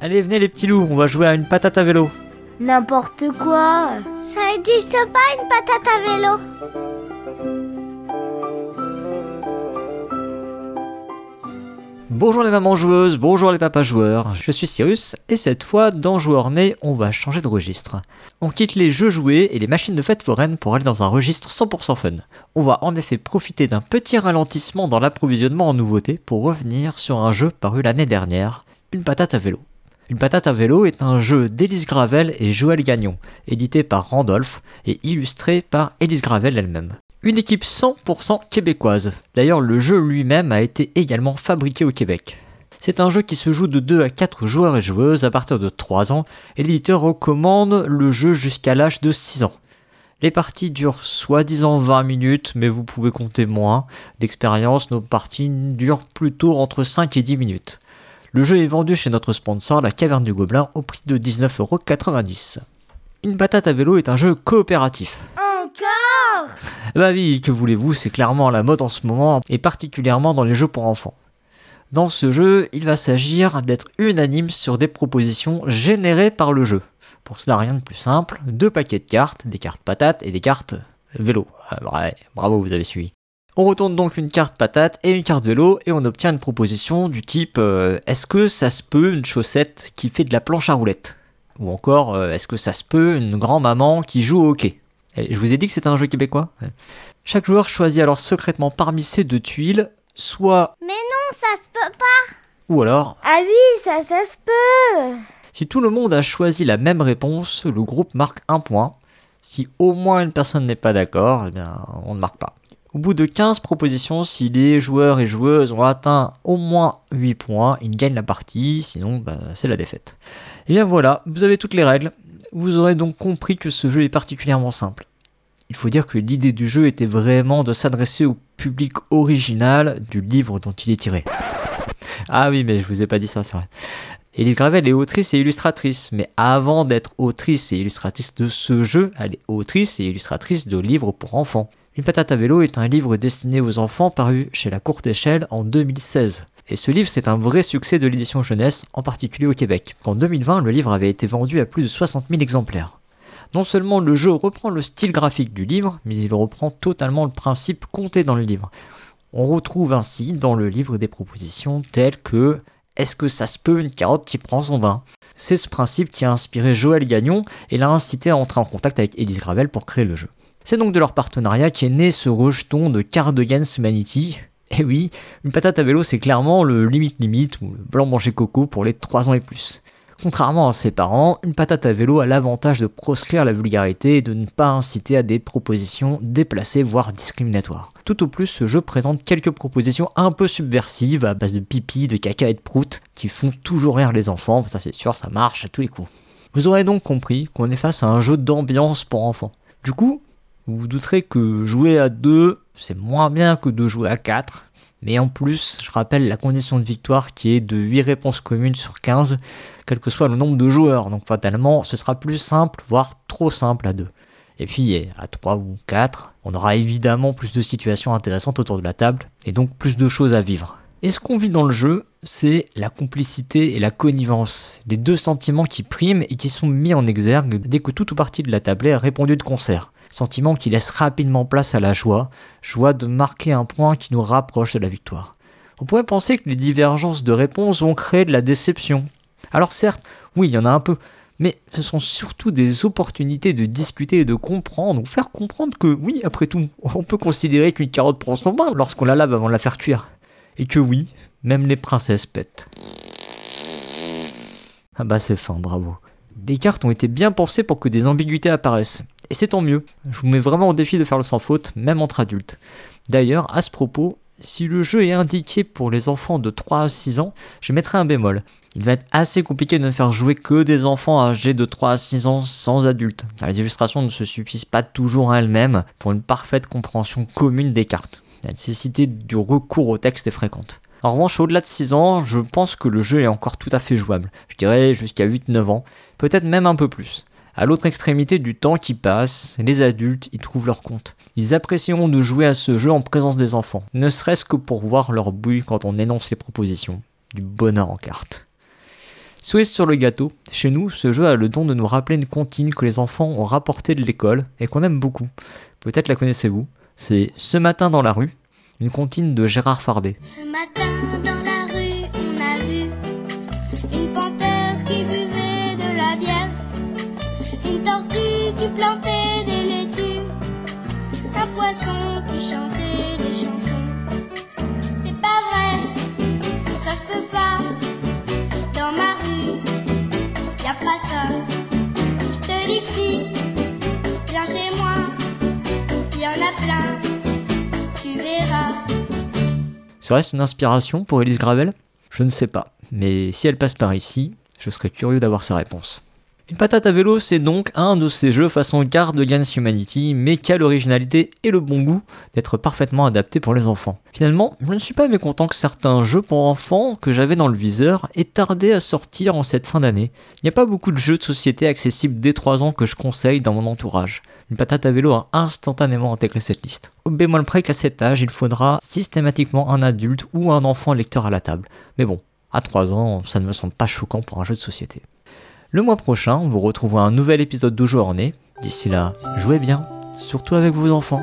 Allez, venez les petits loups, on va jouer à une patate à vélo. N'importe quoi. Ça existe pas une patate à vélo. Bonjour les mamans joueuses, bonjour les papas joueurs, je suis Cyrus et cette fois dans Joueur Né on va changer de registre. On quitte les jeux joués et les machines de fête foraine pour aller dans un registre 100% fun. On va en effet profiter d'un petit ralentissement dans l'approvisionnement en nouveautés pour revenir sur un jeu paru l'année dernière, une patate à vélo. Une patate à vélo est un jeu d'Élise Gravel et Joël Gagnon, édité par Randolph et illustré par Élise Gravel elle-même. Une équipe 100% québécoise. D'ailleurs, le jeu lui-même a été également fabriqué au Québec. C'est un jeu qui se joue de 2 à 4 joueurs et joueuses à partir de 3 ans, et l'éditeur recommande le jeu jusqu'à l'âge de 6 ans. Les parties durent soi-disant 20 minutes, mais vous pouvez compter moins. D'expérience, nos parties durent plutôt entre 5 et 10 minutes. Le jeu est vendu chez notre sponsor, la Caverne du Gobelin, au prix de 19,90€. Une patate à vélo est un jeu coopératif. Encore? Bah oui, que voulez-vous, c'est clairement la mode en ce moment, et particulièrement dans les jeux pour enfants. Dans ce jeu, il va s'agir d'être unanime sur des propositions générées par le jeu. Pour cela, rien de plus simple, deux paquets de cartes, des cartes patates et des cartes vélo. Ah, ouais, bravo, vous avez suivi. On retourne donc une carte patate et une carte vélo et on obtient une proposition du type euh, est-ce que ça se peut une chaussette qui fait de la planche à roulettes? Ou encore euh, est-ce que ça se peut une grand-maman qui joue au hockey? Et Je vous ai dit que c'était un jeu québécois? Ouais. Chaque joueur choisit alors secrètement parmi ces deux tuiles soit Mais non, ça se peut pas. ou alors Ah oui, ça, ça se peut. Si tout le monde a choisi la même réponse, le groupe marque un point. Si au moins une personne n'est pas d'accord, eh bien, on ne marque pas. Au bout de 15 propositions, si les joueurs et joueuses ont atteint au moins 8 points, ils gagnent la partie, sinon bah, c'est la défaite. Et bien voilà, vous avez toutes les règles. Vous aurez donc compris que ce jeu est particulièrement simple. Il faut dire que l'idée du jeu était vraiment de s'adresser au public original du livre dont il est tiré. Ah oui, mais je vous ai pas dit ça, c'est vrai. Élise Gravel est autrice et illustratrice, mais avant d'être autrice et illustratrice de ce jeu, elle est autrice et illustratrice de livres pour enfants. Une patate à vélo est un livre destiné aux enfants paru chez La Courte Échelle en 2016. Et ce livre, c'est un vrai succès de l'édition jeunesse, en particulier au Québec. En 2020, le livre avait été vendu à plus de 60 000 exemplaires. Non seulement le jeu reprend le style graphique du livre, mais il reprend totalement le principe compté dans le livre. On retrouve ainsi dans le livre des propositions telles que Est-ce que ça se peut une carotte qui prend son bain? C'est ce principe qui a inspiré Joël Gagnon et l'a incité à entrer en contact avec Elise Gravel pour créer le jeu. C'est donc de leur partenariat qu'est né ce rejeton de Cardigans Humanity. Et oui, une patate à vélo c'est clairement le limite limite ou le blanc manger coco pour les 3 ans et plus. Contrairement à ses parents, une patate à vélo a l'avantage de proscrire la vulgarité et de ne pas inciter à des propositions déplacées voire discriminatoires. Tout au plus, ce jeu présente quelques propositions un peu subversives à base de pipi, de caca et de prout qui font toujours rire les enfants, ça c'est sûr, ça marche à tous les coups. Vous aurez donc compris qu'on est face à un jeu d'ambiance pour enfants. Du coup, vous vous douterez que jouer à 2, c'est moins bien que de jouer à 4. Mais en plus, je rappelle la condition de victoire qui est de 8 réponses communes sur 15, quel que soit le nombre de joueurs. Donc fatalement, ce sera plus simple, voire trop simple à 2. Et puis à 3 ou 4, on aura évidemment plus de situations intéressantes autour de la table, et donc plus de choses à vivre. Et ce qu'on vit dans le jeu, c'est la complicité et la connivence, les deux sentiments qui priment et qui sont mis en exergue dès que toute ou partie de la table est répondue de concert. Sentiment qui laisse rapidement place à la joie, joie de marquer un point qui nous rapproche de la victoire. On pourrait penser que les divergences de réponses vont créer de la déception. Alors certes, oui, il y en a un peu, mais ce sont surtout des opportunités de discuter et de comprendre, ou faire comprendre que oui, après tout, on peut considérer qu'une carotte prend son bain lorsqu'on la lave avant de la faire cuire. Et que oui, même les princesses pètent. Ah bah c'est fin, bravo. Les cartes ont été bien pensées pour que des ambiguïtés apparaissent. Et c'est tant mieux. Je vous mets vraiment au défi de faire le sans faute, même entre adultes. D'ailleurs, à ce propos, si le jeu est indiqué pour les enfants de 3 à 6 ans, je mettrai un bémol. Il va être assez compliqué de ne faire jouer que des enfants âgés de 3 à 6 ans sans adultes. Les illustrations ne se suffisent pas toujours à elles-mêmes pour une parfaite compréhension commune des cartes. La nécessité du recours au texte est fréquente. En revanche, au-delà de 6 ans, je pense que le jeu est encore tout à fait jouable. Je dirais jusqu'à 8-9 ans, peut-être même un peu plus. À l'autre extrémité du temps qui passe, les adultes y trouvent leur compte. Ils apprécieront de jouer à ce jeu en présence des enfants, ne serait-ce que pour voir leur bouille quand on énonce les propositions. Du bonheur en carte. Cerise sur le gâteau, chez nous, ce jeu a le don de nous rappeler une comptine que les enfants ont rapportée de l'école et qu'on aime beaucoup. Peut-être la connaissez-vous. C'est Ce matin dans la rue, une comptine de Gérard Fardet. Ce matin dans la rue, on a vu une panthère qui buvait de la bière, une tortue qui plantait des laitues, un poisson qui chantait Serait-ce une inspiration pour Elise Gravel? Je ne sais pas, mais si elle passe par ici, je serais curieux d'avoir sa réponse. Une patate à vélo, c'est donc un de ces jeux façon Card Against Humanity, mais qui a l'originalité et le bon goût d'être parfaitement adapté pour les enfants. Finalement, je ne suis pas mécontent que certains jeux pour enfants que j'avais dans le viseur aient tardé à sortir en cette fin d'année. Il n'y a pas beaucoup de jeux de société accessibles dès 3 ans que je conseille dans mon entourage. Une patate à vélo a instantanément intégré cette liste. Au bémol près qu'à cet âge, il faudra systématiquement un adulte ou un enfant lecteur à la table. Mais bon, à 3 ans, ça ne me semble pas choquant pour un jeu de société. Le mois prochain, vous retrouverez un nouvel épisode de Journée. D'ici là, jouez bien, surtout avec vos enfants.